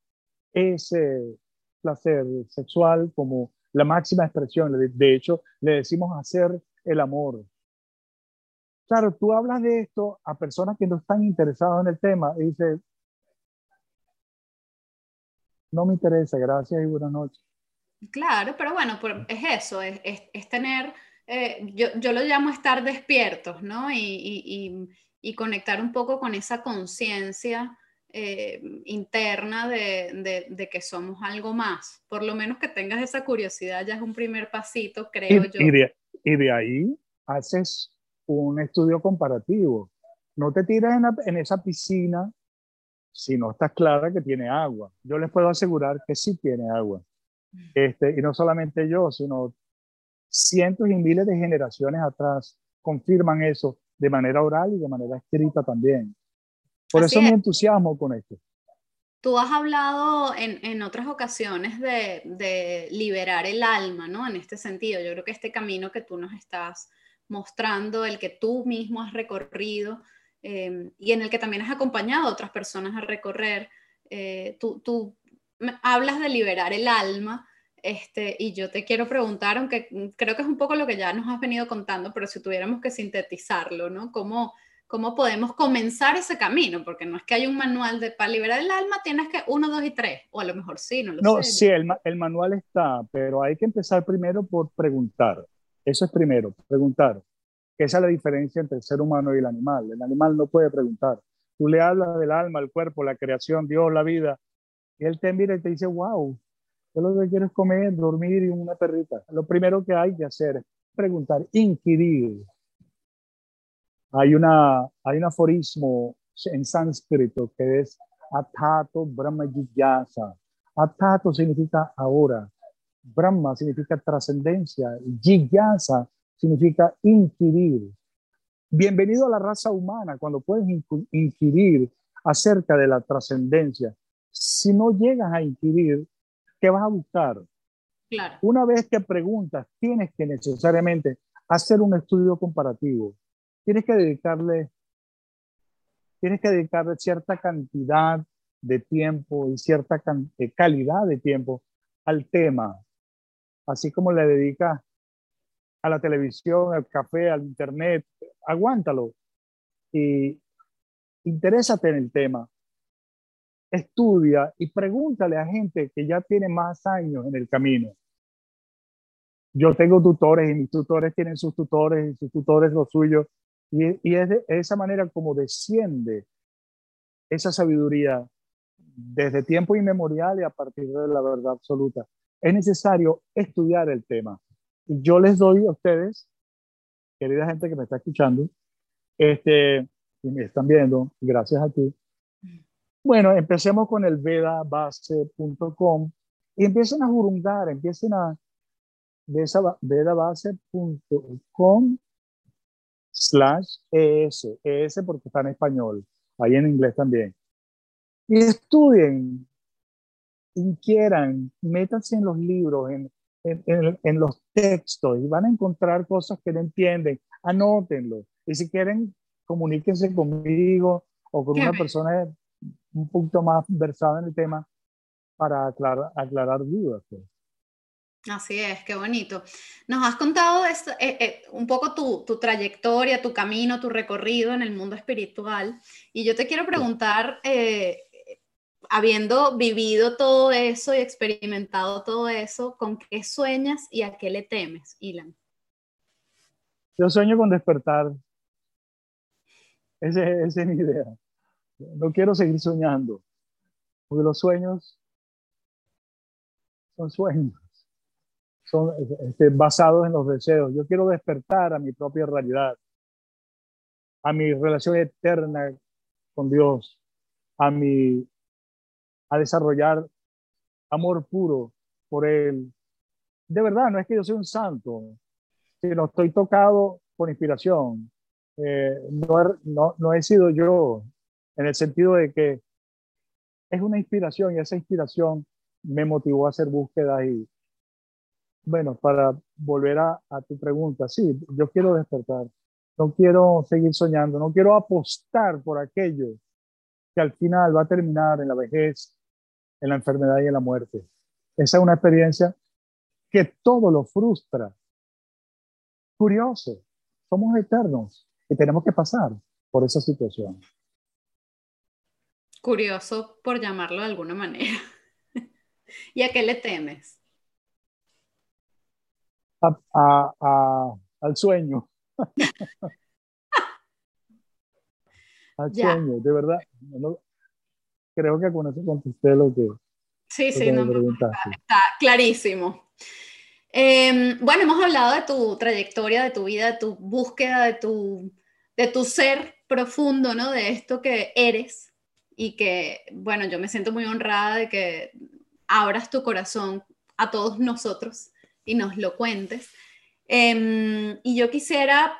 ese placer sexual como la máxima expresión. De hecho, le decimos hacer el amor. Claro, tú hablas de esto a personas que no están interesadas en el tema y dices, no me interesa, gracias y buenas noches. Claro, pero bueno, es eso, es, tener, eh, yo, lo llamo estar despiertos, ¿no? Y, y conectar un poco con esa conciencia eh, interna de, que somos algo más. Por lo menos que tengas esa curiosidad ya es un primer pasito, creo yo. Y de, ahí haces un estudio comparativo. No te tiras en, esa piscina si no estás clara que tiene agua. Yo les puedo asegurar que sí tiene agua. Este, y no solamente yo, sino cientos y miles de generaciones atrás confirman eso de manera oral y de manera escrita también. Por eso me entusiasmo con esto. Tú has hablado en, en otras ocasiones de, de, liberar el alma, ¿no? En este sentido, yo creo que este camino que tú nos estás mostrando, el que tú mismo has recorrido eh, y en el que también has acompañado a otras personas a recorrer, eh, tú, tú hablas de liberar el alma. Este, y yo te quiero preguntar, aunque creo que es un poco lo que ya nos has venido contando, pero si tuviéramos que sintetizarlo, ¿no? ¿Cómo, cómo podemos comenzar ese camino, porque no es que haya un manual de para liberar el alma, tienes que uno, dos y tres, o a lo mejor sí, no lo no, sé. sí, el, el, manual está, pero hay que empezar primero por preguntar. Eso es primero, preguntar. Esa es la diferencia entre el ser humano y el animal. El animal no puede preguntar. Tú le hablas del alma, el cuerpo, la creación, Dios, la vida, y él te mira y te dice, wow, yo lo que quiero es comer, dormir y una perrita. Lo primero que hay que hacer es preguntar, inquirir, hay, una, hay un aforismo en sánscrito que es Atato Brahma Jigyasa. Atato significa ahora, Brahma significa trascendencia, Jigyasa significa inquirir. Bienvenido a la raza humana cuando puedes inquirir acerca de la trascendencia. Si no llegas a inquirir, ¿qué vas a buscar? Claro. Una vez que preguntas, tienes que necesariamente hacer un estudio comparativo tienes que dedicarle, tienes que dedicarle cierta cantidad de tiempo y cierta eh, calidad de tiempo al tema, así como le dedicas a la televisión, al café, al internet, aguántalo y interésate en el tema. Estudia y pregúntale a gente que ya tiene más años en el camino. Yo tengo tutores y mis tutores tienen sus tutores y sus tutores los suyos y, es de esa manera como desciende esa sabiduría desde tiempo inmemorial y a partir de la verdad absoluta. Es necesario estudiar el tema. Yo les doy a ustedes, querida gente que me está escuchando, este, y me están viendo, gracias a ti. Bueno, empecemos con el vedabase.com y empiecen a jurungar, empiecen a vedabase.com slash ES, ES porque está en español, ahí en inglés también. Y estudien, inquieran, métanse en los libros, en, en, en, los textos y van a encontrar cosas que no entienden, anótenlo. Y si quieren, comuníquense conmigo o con una persona un punto más versada en el tema para aclarar, aclarar dudas. Pues. Así es, qué bonito. Nos has contado eh, eh, un poco tu, trayectoria, tu camino, tu recorrido en el mundo espiritual. Y yo te quiero preguntar, eh, habiendo vivido todo eso y experimentado todo eso, ¿con qué sueñas y a qué le temes, Ilan? Yo sueño con despertar. esa es mi idea. No quiero seguir soñando, porque los sueños son sueños son este, basados en los deseos. Yo quiero despertar a mi propia realidad, a mi relación eterna con Dios, a mi a desarrollar amor puro por Él. De verdad, no es que yo sea un santo, sino estoy tocado por inspiración. Eh, no, no, no he sido yo, en el sentido de que es una inspiración y esa inspiración me motivó a hacer búsquedas y, bueno, para volver a, tu pregunta, sí, yo quiero despertar, no quiero seguir soñando, no quiero apostar por aquello que al final va a terminar en la vejez, en la enfermedad y en la muerte. Esa es una experiencia que todo lo frustra. Curioso, somos eternos y tenemos que pasar por esa situación. Curioso, por llamarlo de alguna manera. ¿Y a qué le temes? a, al sueño. Hacheño, de verdad. Creo que con eso contesté lo que. Sí, sí, no, está, está, clarísimo. Em, bueno, hemos hablado de tu trayectoria, de tu vida, de tu búsqueda, de tu, de tu ser profundo, ¿no? De esto que eres y que, bueno, yo me siento muy honrada de que abras tu corazón a todos nosotros y nos lo cuentes. Em, y yo quisiera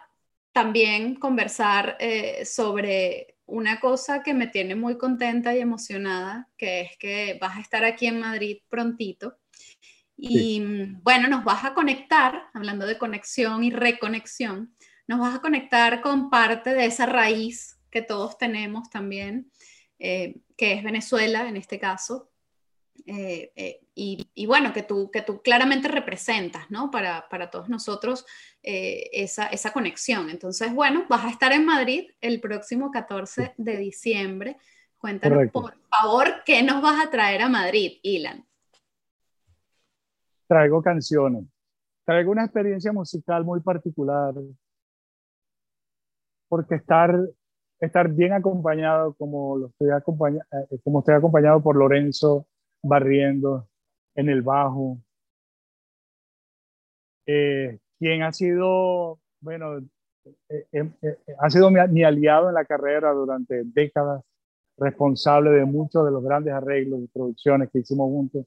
también conversar eh, sobre una cosa que me tiene muy contenta y emocionada, que es que vas a estar aquí en Madrid prontito. Y bueno, nos vas a conectar, hablando de conexión y reconexión, nos vas a conectar con parte de esa raíz que todos tenemos también, eh, que es Venezuela en este caso, eh, eh, y, bueno, que tú, que tú claramente representas, ¿no? Para, para todos nosotros esa, esa, conexión. Entonces, bueno, vas a estar en Madrid el próximo 14 de diciembre. Cuéntanos, por favor, qué nos vas a traer a Madrid, Ilan. Traigo canciones. Traigo una experiencia musical muy particular porque estar, estar bien acompañado como, lo estoy acompañado, eh, como estoy acompañado por Lorenzo Barriendo en el bajo, eh, quien ha sido, bueno, eh, ha sido mi, mi, aliado en la carrera durante décadas, responsable de muchos de los grandes arreglos y producciones que hicimos juntos,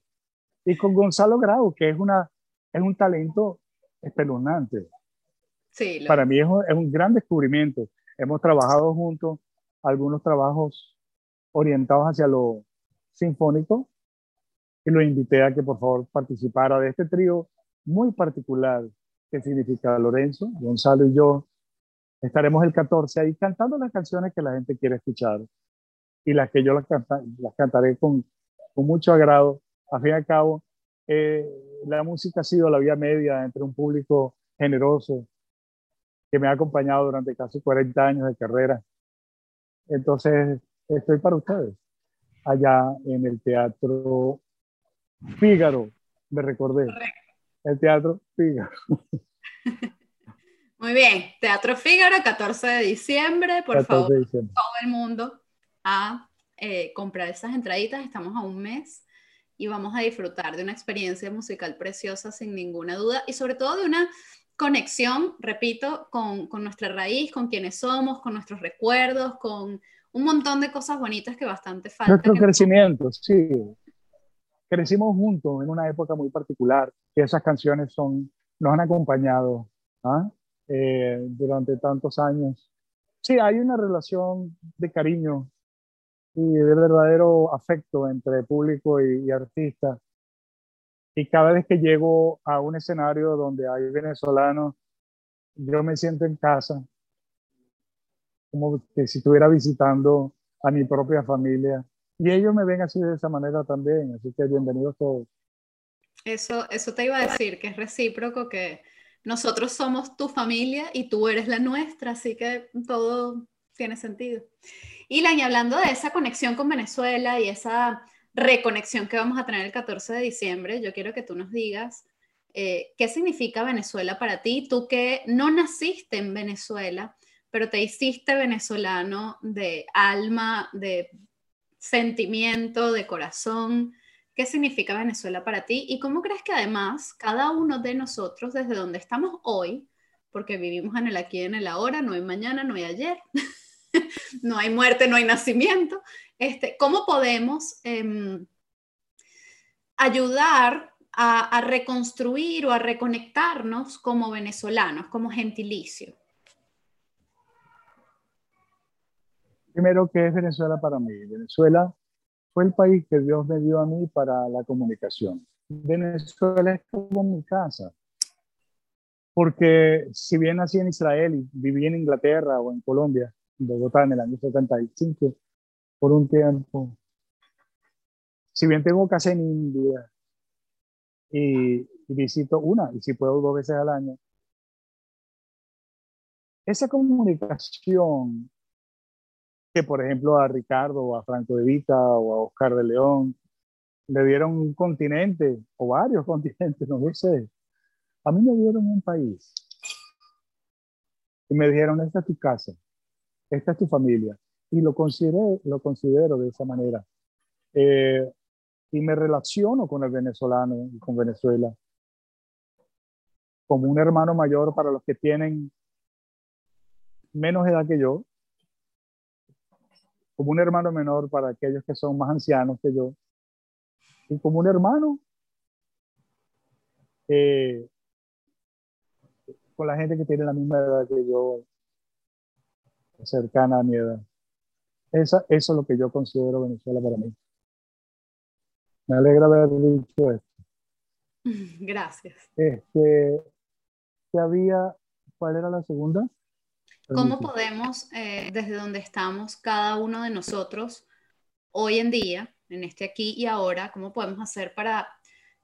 y con Gonzalo Grau, que es, una, es un talento espeluznante. Para mí es un, gran descubrimiento. Hemos trabajado juntos algunos trabajos orientados hacia lo sinfónico y lo invité a que por favor participara de este trío muy particular que significa Lorenzo, Gonzalo y yo. Estaremos el 14 ahí cantando las canciones que la gente quiere escuchar y las que yo las, las cantaré con, con mucho agrado. A fin y al cabo, eh, la música ha sido la vía media entre un público generoso que me ha acompañado durante casi 40 años de carrera. Entonces, estoy para ustedes, allá en el Teatro Fígaro, me recordé. El Teatro Fígaro. Muy bien, Teatro Fígaro, 14 de diciembre, por favor, todo el mundo a eh, comprar esas entraditas, estamos a un mes y vamos a disfrutar de una experiencia musical preciosa sin ninguna duda y sobre todo de una conexión, repito, con, con, nuestra raíz, con quienes somos, con nuestros recuerdos, con un montón de cosas bonitas que bastante falta. Nuestro crecimiento, sí. Crecimos juntos en una época muy particular, que esas canciones son, nos han acompañado ¿ah? eh, durante tantos años. Sí, hay una relación de cariño y de verdadero afecto entre público y, y artista y cada vez que llego a un escenario donde hay venezolanos, yo me siento en casa, como que si estuviera visitando a mi propia familia. Y ellos me ven así de esa manera también, así que bienvenidos todos. Eso, eso te iba a decir, que es recíproco, que nosotros somos tu familia y tú eres la nuestra, así que todo tiene sentido. Y hablando de esa conexión con Venezuela y esa reconexión que vamos a tener el 14 de diciembre, yo quiero que tú nos digas eh, qué significa Venezuela para ti, tú que no naciste en Venezuela, pero te hiciste venezolano de alma, de sentimiento, de corazón. ¿Qué significa Venezuela para ti? Y cómo crees que además cada uno de nosotros, desde donde estamos hoy, porque vivimos en el aquí en el ahora, no hay mañana, no hay ayer, no hay muerte, no hay nacimiento, este, ¿Cómo podemos em, ayudar a, reconstruir o a reconectarnos como venezolanos, como gentilicio? Primero, ¿qué es Venezuela para mí? Venezuela fue el país que Dios me dio a mí para la comunicación. Venezuela es como mi casa. Porque si bien nací en Israel y viví en Inglaterra o en Colombia, en Bogotá en el año 75, por un tiempo. Si bien tengo casa en India y, visito una, y si puedo dos veces al año, esa comunicación que, por ejemplo, a Ricardo o a Franco de Vita o a Oscar de León le dieron un continente o varios continentes, no lo sé. A mí me dieron un país. Y me dijeron, esta es tu casa, esta es tu familia, y lo, considero, lo considero de esa manera. Eh, y me relaciono con el venezolano y con Venezuela como un hermano mayor para los que tienen menos edad que yo, como un hermano menor para aquellos que son más ancianos que yo, y como un hermano eh, con la gente que tiene la misma edad que yo, cercana a mi edad. Esa, eso es lo que yo considero Venezuela para mí. Me alegra haber dicho esto. Gracias. Este, ¿qué había? ¿Cuál era la segunda? ¿Cómo podemos, eh, desde donde estamos, cada uno de nosotros, hoy en día, en este aquí y ahora, cómo podemos hacer para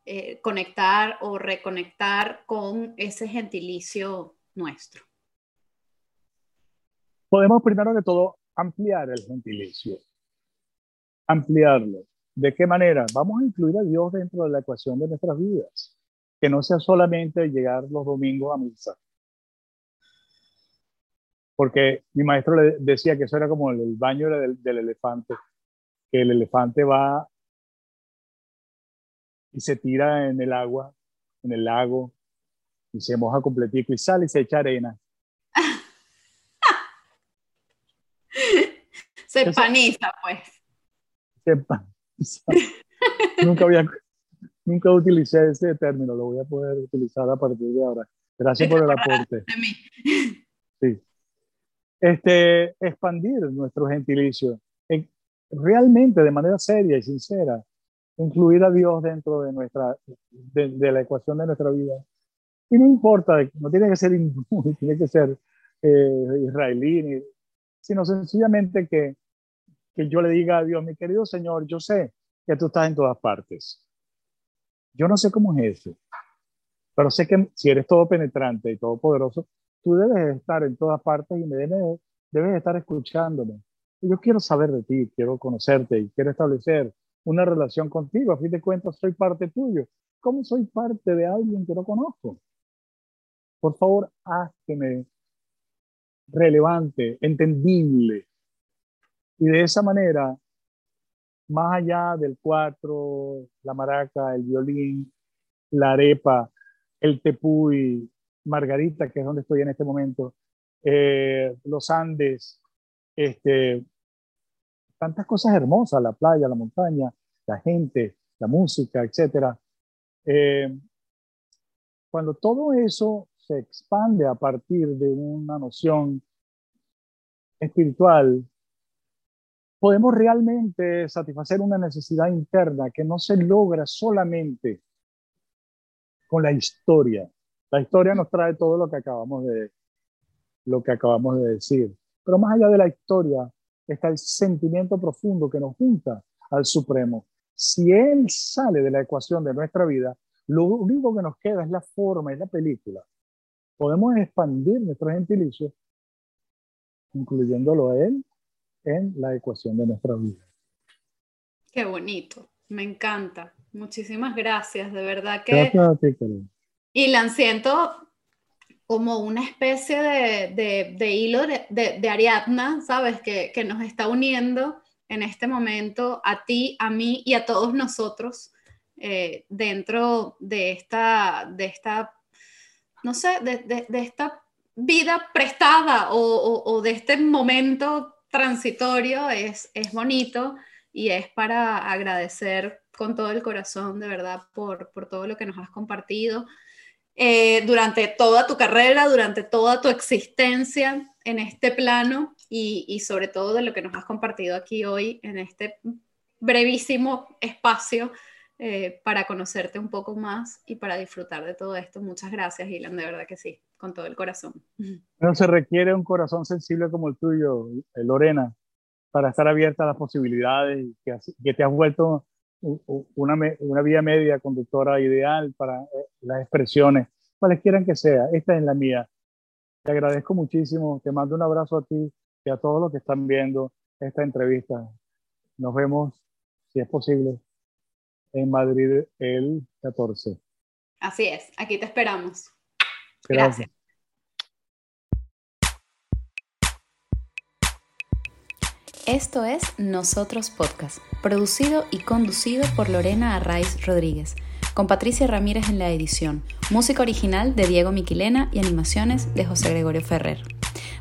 eh, conectar o reconectar con ese gentilicio nuestro? Podemos primero de todo ampliar el gentilicio, ampliarlo. ¿De qué manera? Vamos a incluir a Dios dentro de la ecuación de nuestras vidas, que no sea solamente llegar los domingos a misa. Porque mi maestro le decía que eso era como el baño del, del elefante, que el elefante va y se tira en el agua, en el lago, y se moja completico y sale y se echa arena. se paniza, pues. Se paniza. nunca, había, nunca utilicé ese término, lo voy a poder utilizar a partir de ahora. Gracias por el aporte. Sí. Este, expandir nuestro gentilicio, realmente de manera seria y sincera, incluir a Dios dentro de, nuestra, de, la ecuación de nuestra vida. Y no importa, no tiene que ser tiene que ser eh, israelí, sino sencillamente que que yo le diga a Dios, mi querido Señor, yo sé que tú estás en todas partes. Yo no sé cómo es eso, pero sé que si eres todo penetrante y todopoderoso, tú debes estar en todas partes y me debes, debes estar escuchándome. yo quiero saber de ti, quiero conocerte y quiero establecer una relación contigo. A fin de cuentas, soy parte tuyo. ¿Cómo soy parte de alguien que no conozco? Por favor, hazme relevante, entendible, y de esa manera, más allá del cuatro, la maraca, el violín, la arepa, el tepuy, Margarita, que es donde estoy en este momento, eh, los Andes, este, tantas cosas hermosas, la playa, la montaña, la gente, la música, etc. Eh, cuando todo eso se expande a partir de una noción espiritual, podemos realmente satisfacer una necesidad interna que no se logra solamente con la historia. La historia nos trae todo lo que acabamos de, lo que acabamos de decir. Pero más allá de la historia está el sentimiento profundo que nos junta al Supremo. Si Él sale de la ecuación de nuestra vida, lo único que nos queda es la forma y la película. Podemos expandir nuestro gentilicio, incluyéndolo a Él en la ecuación de nuestra vida. Qué bonito, me encanta. Muchísimas gracias, de verdad que... Gracias a ti, Y la siento como una especie de, hilo de, Ariadna, ¿sabes? Que, nos está uniendo en este momento a ti, a mí y a todos nosotros eh, dentro de esta, de esta, no sé, de, esta vida prestada o, o de este momento transitorio, es, es bonito y es para agradecer con todo el corazón, de verdad, por, por todo lo que nos has compartido eh, durante toda tu carrera, durante toda tu existencia en este plano y, sobre todo de lo que nos has compartido aquí hoy en este brevísimo espacio eh, para conocerte un poco más y para disfrutar de todo esto. Muchas gracias, Ilan, de verdad que sí, con todo el corazón. No se requiere un corazón sensible como el tuyo, eh, Lorena, para estar abierta a las posibilidades que te has vuelto una, una vía media conductora ideal para eh, las expresiones, cualesquiera que sea. Esta es la mía. Te agradezco muchísimo. Te mando un abrazo a ti y a todos los que están viendo esta entrevista. Nos vemos, si es posible, en Madrid el 14. Así es, aquí te esperamos. Gracias. Esto es Nosotros Podcast, producido y conducido por Lorena Arraiz Rodríguez, con Patricia Ramírez en la edición, música original de Diego Miquilena y animaciones de José Gregorio Ferrer.